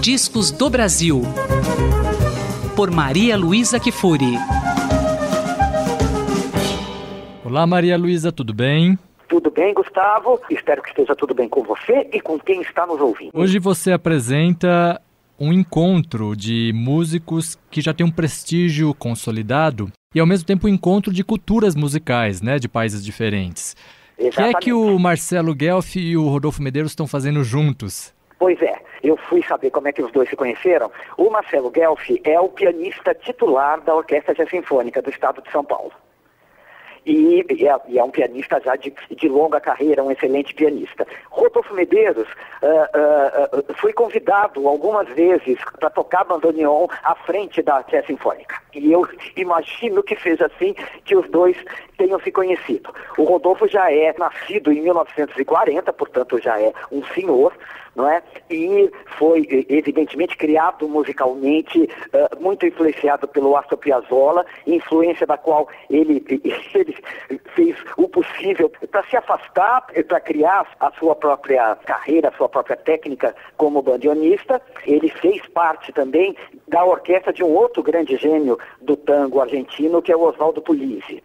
Discos do Brasil. Por Maria Luísa Kifuri. Olá, Maria Luísa, tudo bem? Tudo bem, Gustavo? Espero que esteja tudo bem com você e com quem está nos ouvindo. Hoje você apresenta um encontro de músicos que já tem um prestígio consolidado e ao mesmo tempo um encontro de culturas musicais, né, de países diferentes. O que é que o Marcelo Guelph e o Rodolfo Medeiros estão fazendo juntos? Pois é, eu fui saber como é que os dois se conheceram. O Marcelo Guelph é o pianista titular da Orquestra Sinfônica do Estado de São Paulo. E, e, é, e, é, um pianista já de, de, longa carreira, um excelente pianista. Rodolfo Medeiros uh, uh, foi convidado algumas vezes para tocar bandoneon à frente da Orquestra Sinfônica. E eu imagino que seja assim que os dois tenham se conhecido. O Rodolfo já é nascido em 1940, portanto já é um senhor, não é? E foi, evidentemente, criado musicalmente, uh, muito influenciado pelo Astor Piazzolla, influência da qual ele, ele fez o possível para se afastar, para criar a sua própria carreira, a sua própria técnica como bandionista. Ele fez parte também da orquestra de um outro grande gênio do tango argentino, que é o Oswaldo Puglisi.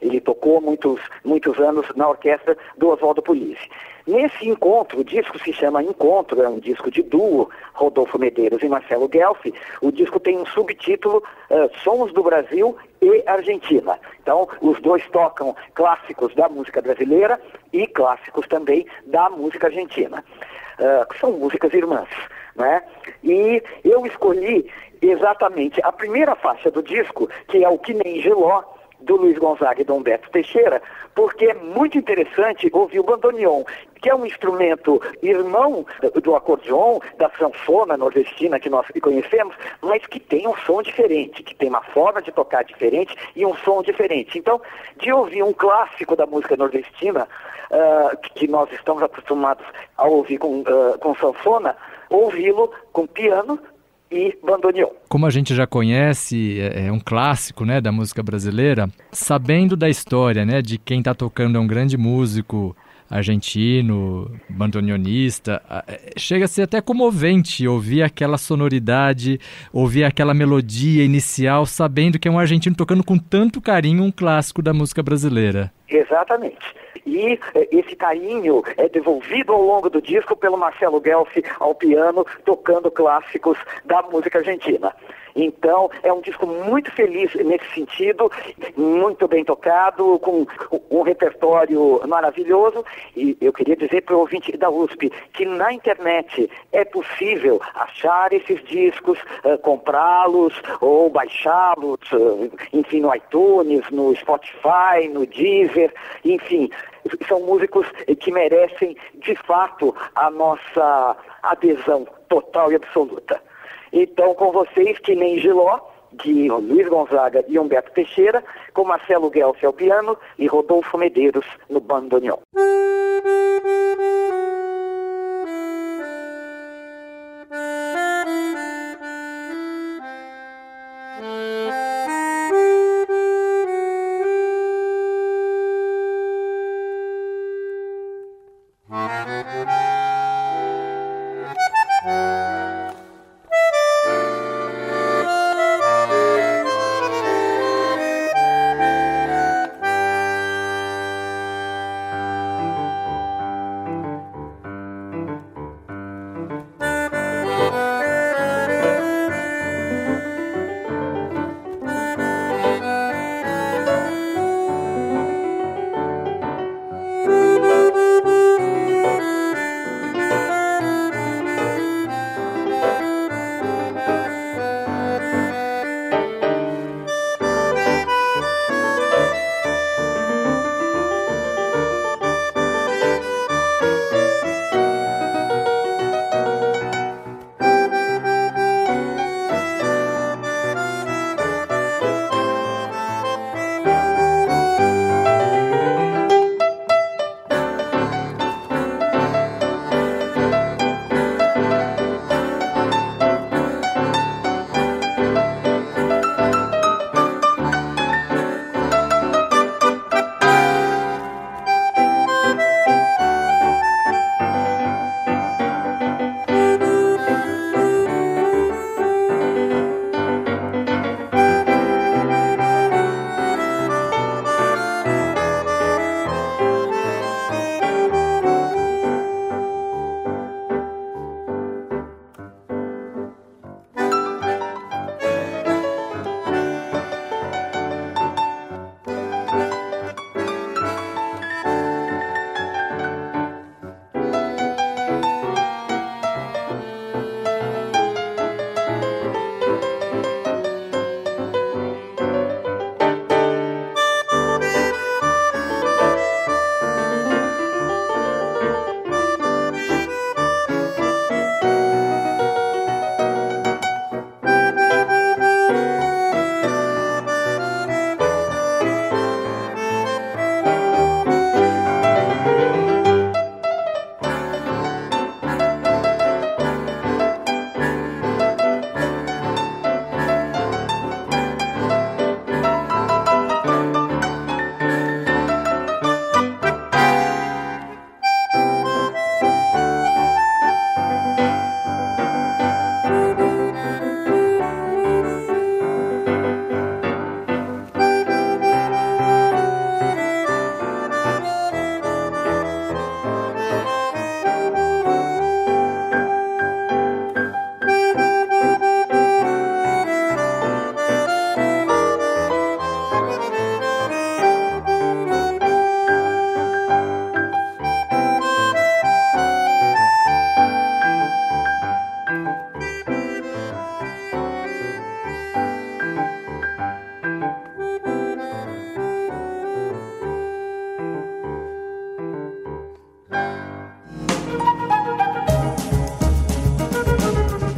Ele tocou muitos, muitos anos na orquestra do Oswaldo Puglisi. Nesse encontro, o disco se chama Encontro, é um disco de duo, Rodolfo Medeiros e Marcelo Guelfi. O disco tem um subtítulo uh, Sons do Brasil e Argentina. Então, os dois tocam clássicos da música brasileira e clássicos também da música argentina. Uh, são músicas irmãs, né? E eu escolhi exatamente a primeira faixa do disco, que é o Que Nem Geló, do Luiz Gonzaga e do Humberto Teixeira, porque é muito interessante ouvir o bandoneon, que é um instrumento irmão do acordeon, da sanfona nordestina que nós conhecemos, mas que tem um som diferente, que tem uma forma de tocar diferente e um som diferente. Então, de ouvir um clássico da música nordestina, uh, que nós estamos acostumados a ouvir com, uh, com sanfona, ouvi-lo com piano, e bandoneon. Como a gente já conhece, é, é um clássico né, da música brasileira, sabendo da história né, de quem está tocando é um grande músico argentino, bandoneonista, é, chega a ser até comovente ouvir aquela sonoridade, ouvir aquela melodia inicial, sabendo que é um argentino tocando com tanto carinho um clássico da música brasileira. Exatamente. E eh, esse carinho é devolvido ao longo do disco pelo Marcelo Guelfi ao piano, tocando clássicos da música argentina. Então, é um disco muito feliz nesse sentido, muito bem tocado, com um repertório maravilhoso. E eu queria dizer para o ouvinte da USP que na internet é possível achar esses discos, uh, comprá-los ou baixá-los, uh, enfim, no iTunes, no Spotify, no Deezer, enfim. São músicos que merecem, de fato, a nossa adesão total e absoluta. Então, com vocês, que nem Giló, de Luiz Gonzaga e Humberto Teixeira, com Marcelo Guelfi ao piano e Rodolfo Medeiros no bandoneon.